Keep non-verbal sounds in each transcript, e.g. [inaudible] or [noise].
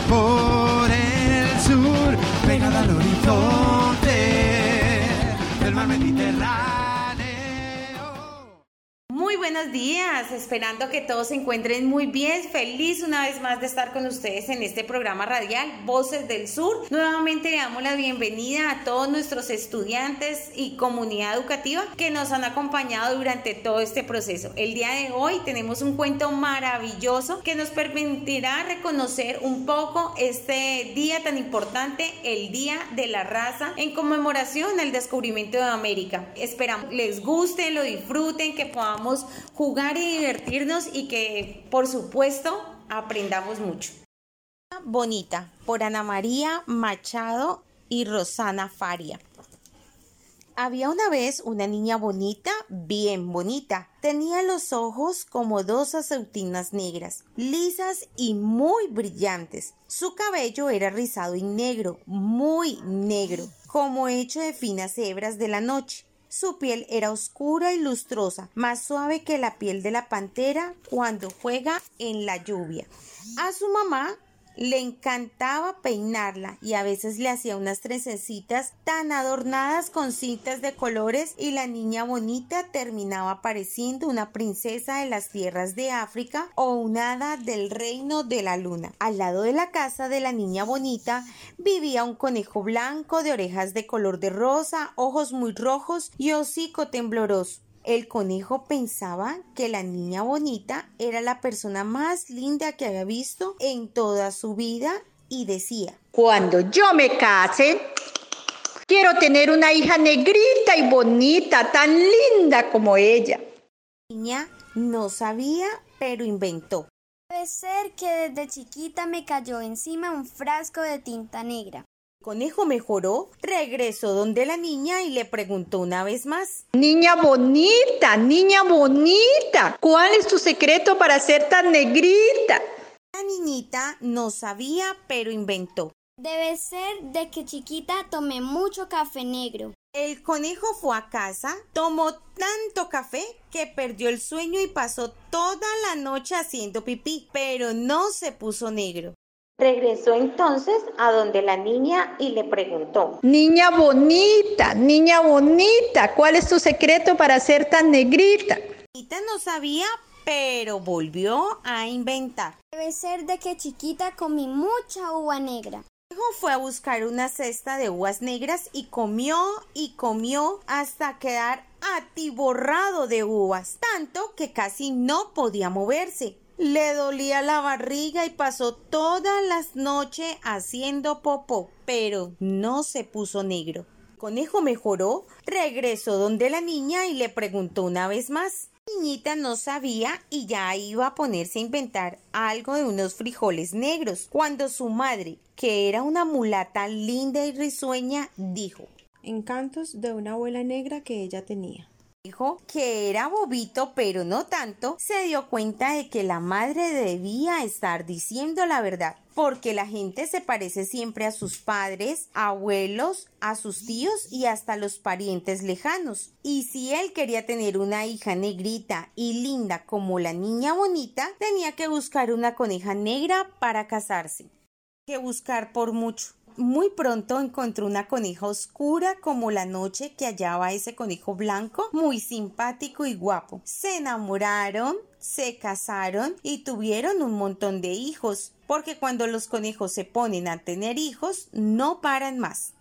Por el sur, pegada al horizonte del mar Mediterráneo. Buenos días, esperando que todos se encuentren muy bien. Feliz una vez más de estar con ustedes en este programa radial Voces del Sur. Nuevamente le damos la bienvenida a todos nuestros estudiantes y comunidad educativa que nos han acompañado durante todo este proceso. El día de hoy tenemos un cuento maravilloso que nos permitirá reconocer un poco este día tan importante, el Día de la Raza, en conmemoración al descubrimiento de América. Esperamos les guste, lo disfruten, que podamos jugar y divertirnos y que, por supuesto, aprendamos mucho. Bonita, por Ana María Machado y Rosana Faria. Había una vez una niña bonita, bien bonita. Tenía los ojos como dos aceutinas negras, lisas y muy brillantes. Su cabello era rizado y negro, muy negro, como hecho de finas hebras de la noche. Su piel era oscura y lustrosa, más suave que la piel de la pantera cuando juega en la lluvia. A su mamá le encantaba peinarla y a veces le hacía unas trencecitas tan adornadas con cintas de colores y la niña bonita terminaba pareciendo una princesa de las tierras de África o una hada del reino de la luna. Al lado de la casa de la niña bonita vivía un conejo blanco de orejas de color de rosa, ojos muy rojos y hocico tembloroso. El conejo pensaba que la niña bonita era la persona más linda que había visto en toda su vida y decía, Cuando yo me case, quiero tener una hija negrita y bonita, tan linda como ella. La niña no sabía, pero inventó. Debe ser que desde chiquita me cayó encima un frasco de tinta negra conejo mejoró, regresó donde la niña y le preguntó una vez más. Niña bonita, niña bonita, ¿cuál es tu secreto para ser tan negrita? La niñita no sabía, pero inventó. Debe ser de que chiquita tomé mucho café negro. El conejo fue a casa, tomó tanto café que perdió el sueño y pasó toda la noche haciendo pipí, pero no se puso negro. Regresó entonces a donde la niña y le preguntó, Niña bonita, niña bonita, ¿cuál es tu secreto para ser tan negrita? Chiquita no sabía, pero volvió a inventar. Debe ser de que chiquita comí mucha uva negra. Hijo fue a buscar una cesta de uvas negras y comió y comió hasta quedar atiborrado de uvas, tanto que casi no podía moverse. Le dolía la barriga y pasó todas las noches haciendo popó, pero no se puso negro. Conejo mejoró, regresó donde la niña y le preguntó una vez más. niñita no sabía y ya iba a ponerse a inventar algo de unos frijoles negros, cuando su madre, que era una mulata linda y risueña, dijo Encantos de una abuela negra que ella tenía que era bobito, pero no tanto, se dio cuenta de que la madre debía estar diciendo la verdad, porque la gente se parece siempre a sus padres, abuelos, a sus tíos y hasta los parientes lejanos. Y si él quería tener una hija negrita y linda como la niña bonita, tenía que buscar una coneja negra para casarse. Que buscar por mucho muy pronto encontró una coneja oscura como la noche que hallaba ese conejo blanco, muy simpático y guapo. Se enamoraron, se casaron y tuvieron un montón de hijos, porque cuando los conejos se ponen a tener hijos, no paran más.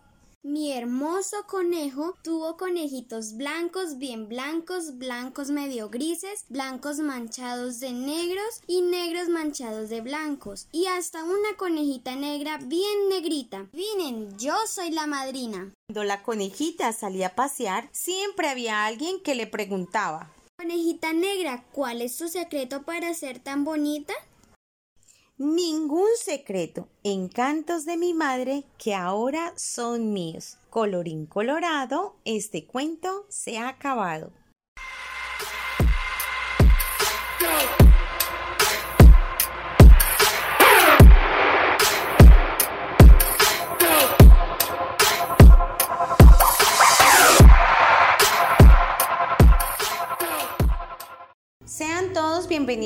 Mi hermoso conejo tuvo conejitos blancos, bien blancos, blancos medio grises, blancos manchados de negros y negros manchados de blancos, y hasta una conejita negra bien negrita. Vinen, yo soy la madrina. Cuando la conejita salía a pasear, siempre había alguien que le preguntaba. Conejita negra, ¿cuál es tu secreto para ser tan bonita? Ningún secreto, encantos de mi madre que ahora son míos. Colorín colorado, este cuento se ha acabado.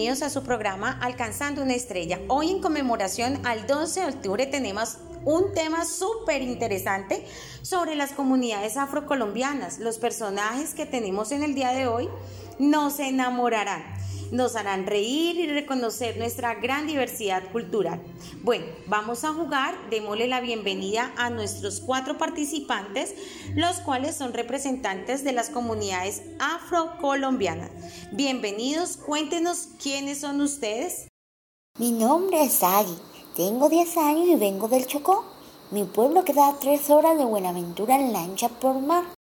Bienvenidos a su programa Alcanzando una estrella. Hoy en conmemoración al 12 de octubre tenemos un tema súper interesante sobre las comunidades afrocolombianas. Los personajes que tenemos en el día de hoy nos enamorarán, nos harán reír y reconocer nuestra gran diversidad cultural. Bueno, vamos a jugar, démosle la bienvenida a nuestros cuatro participantes, los cuales son representantes de las comunidades afrocolombianas. Bienvenidos, cuéntenos quiénes son ustedes. Mi nombre es Agui, tengo 10 años y vengo del Chocó. Mi pueblo queda a 3 horas de Buenaventura en lancha por mar.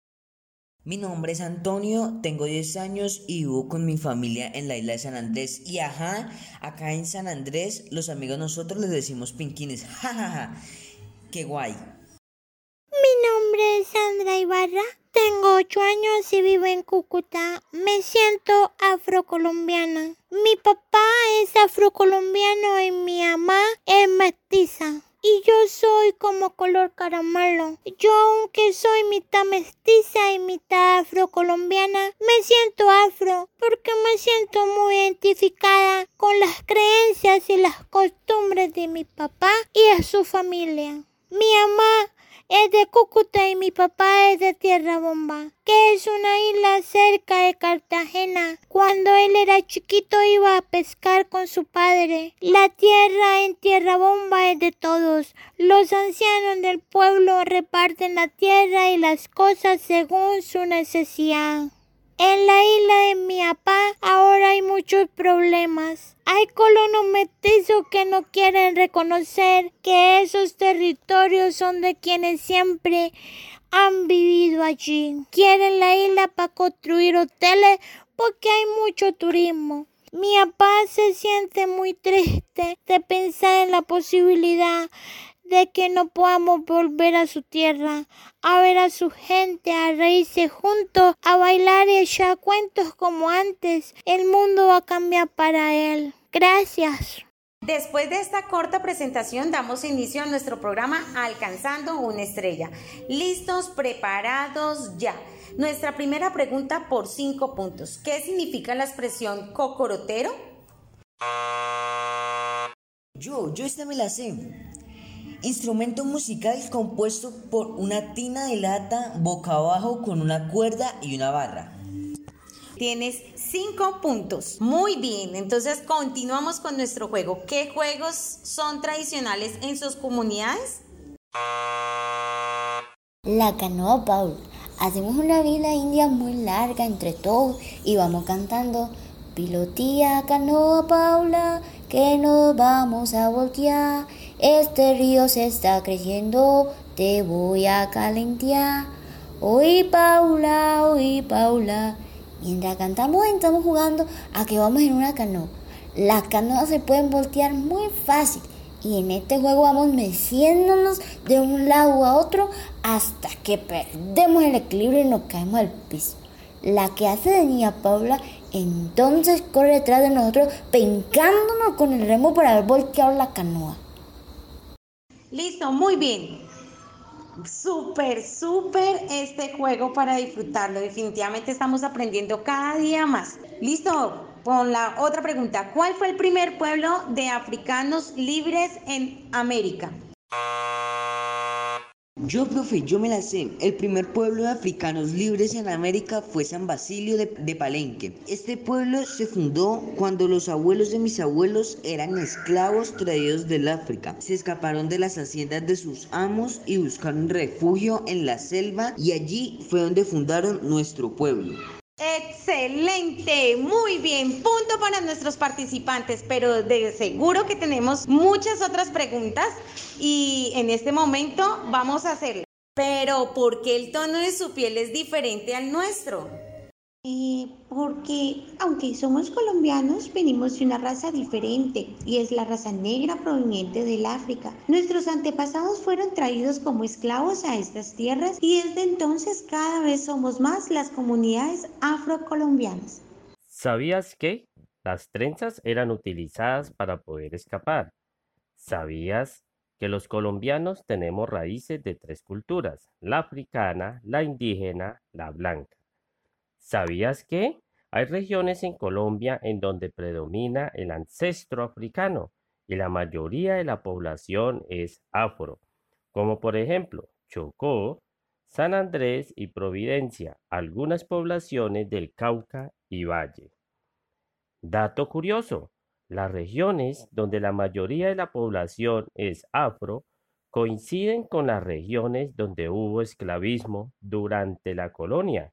Mi nombre es Antonio, tengo 10 años y vivo con mi familia en la isla de San Andrés. Y ajá, acá en San Andrés los amigos nosotros les decimos pinquines. [laughs] Jajaja, qué guay. Mi nombre es Sandra Ibarra, tengo 8 años y vivo en Cúcuta. Me siento afrocolombiana. Mi papá es afrocolombiano y mi mamá es mestiza y yo soy como color caramelo. Yo aunque soy mitad mestiza y mitad afrocolombiana, me siento afro porque me siento muy identificada con las creencias y las costumbres de mi papá y de su familia. Mi mamá es de Cúcuta y mi papá es de Tierra Bomba, que es una isla cerca de Cartagena. Cuando él era chiquito iba a pescar con su padre. La tierra en Tierra Bomba es de todos. Los ancianos del pueblo reparten la tierra y las cosas según su necesidad. En la isla de mi papá ahora hay muchos problemas. Hay colonos mestizos que no quieren reconocer que esos territorios son de quienes siempre han vivido allí. Quieren la isla para construir hoteles porque hay mucho turismo. Mi papá se siente muy triste de pensar en la posibilidad de que no podamos volver a su tierra, a ver a su gente, a reírse juntos, a bailar y echar cuentos como antes. El mundo va a cambiar para él. Gracias. Después de esta corta presentación damos inicio a nuestro programa Alcanzando una estrella. ¿Listos? ¿Preparados? Ya. Nuestra primera pregunta por cinco puntos. ¿Qué significa la expresión cocorotero? Yo, yo esta me la sé. Instrumento musical compuesto por una tina de lata boca abajo con una cuerda y una barra. Tienes cinco puntos. Muy bien, entonces continuamos con nuestro juego. ¿Qué juegos son tradicionales en sus comunidades? La canoa Paul. Hacemos una vila india muy larga entre todos y vamos cantando. Pilotía, canoa Paula, que nos vamos a voltear. Este río se está creciendo, te voy a calentar. Oí Paula, oí Paula. Mientras cantamos estamos jugando a que vamos en una canoa. Las canoas se pueden voltear muy fácil y en este juego vamos meciéndonos de un lado a otro hasta que perdemos el equilibrio y nos caemos al piso. La que hace de niña Paula entonces corre detrás de nosotros pencándonos con el remo por haber volteado la canoa. Listo, muy bien. Súper, súper este juego para disfrutarlo. Definitivamente estamos aprendiendo cada día más. Listo, con la otra pregunta. ¿Cuál fue el primer pueblo de africanos libres en América? Yo, profe, yo me la sé. El primer pueblo de africanos libres en América fue San Basilio de, de, Palenque. Este pueblo se fundó cuando los abuelos de mis abuelos eran esclavos traídos del África. Se escaparon de las haciendas de sus amos y buscaron refugio en la selva y allí fue donde fundaron nuestro pueblo. Excelente, muy bien, punto para nuestros participantes, pero de seguro que tenemos muchas otras preguntas y en este momento vamos a hacerle. Pero ¿por qué el tono de su piel es diferente al nuestro? Eh, porque aunque somos colombianos, venimos de una raza diferente y es la raza negra proveniente del África. Nuestros antepasados fueron traídos como esclavos a estas tierras y desde entonces cada vez somos más las comunidades afrocolombianas. ¿Sabías que las trenzas eran utilizadas para poder escapar? ¿Sabías que los colombianos tenemos raíces de tres culturas, la africana, la indígena, la blanca? ¿Sabías que hay regiones en Colombia en donde predomina el ancestro africano y la mayoría de la población es afro? Como por ejemplo Chocó, San Andrés y Providencia, algunas poblaciones del Cauca y Valle. Dato curioso, las regiones donde la mayoría de la población es afro coinciden con las regiones donde hubo esclavismo durante la colonia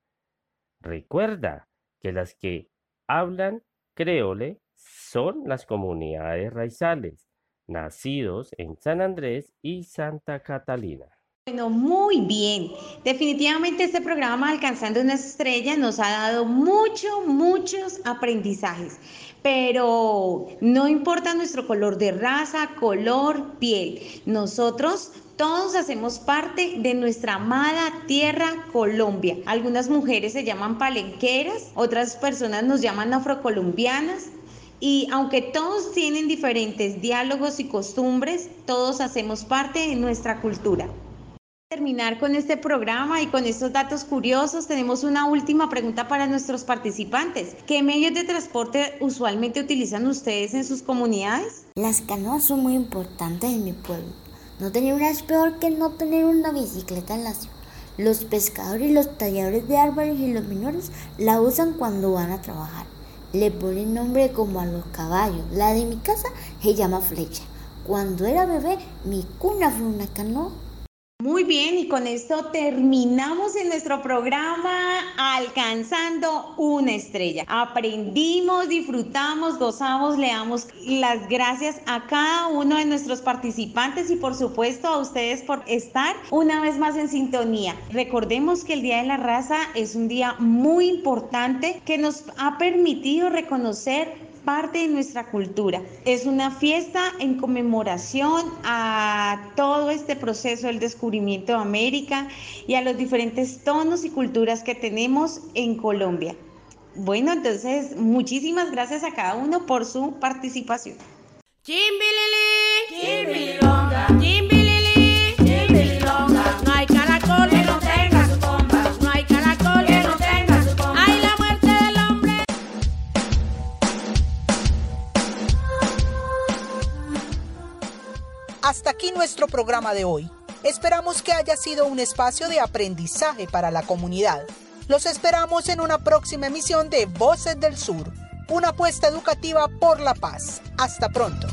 Recuerda que las que hablan creole son las comunidades raizales, nacidos en San Andrés y Santa Catalina. Bueno, muy bien. Definitivamente este programa Alcanzando una estrella nos ha dado mucho, muchos aprendizajes. Pero no importa nuestro color de raza, color, piel. Nosotros todos hacemos parte de nuestra amada tierra Colombia. Algunas mujeres se llaman palenqueras, otras personas nos llaman afrocolombianas. Y aunque todos tienen diferentes diálogos y costumbres, todos hacemos parte de nuestra cultura. Terminar con este programa y con estos datos curiosos, tenemos una última pregunta para nuestros participantes. ¿Qué medios de transporte usualmente utilizan ustedes en sus comunidades? Las canoas son muy importantes en mi pueblo no tener una es peor que no tener una bicicleta en la ciudad. Los pescadores, los talladores de árboles y los menores la usan cuando van a trabajar. Le ponen nombre como a los caballos. La de mi casa se llama flecha. Cuando era bebé, mi cuna fue una canoa. Muy bien, y con esto terminamos en nuestro programa Alcanzando una estrella. Aprendimos, disfrutamos, gozamos, le damos las gracias a cada uno de nuestros participantes y por supuesto a ustedes por estar una vez más en sintonía. Recordemos que el Día de la Raza es un día muy importante que nos ha permitido reconocer parte de nuestra cultura. Es una fiesta en conmemoración a todo este proceso del descubrimiento de América y a los diferentes tonos y culturas que tenemos en Colombia. Bueno, entonces muchísimas gracias a cada uno por su participación. Hasta aquí nuestro programa de hoy. Esperamos que haya sido un espacio de aprendizaje para la comunidad. Los esperamos en una próxima emisión de Voces del Sur, una apuesta educativa por la paz. Hasta pronto.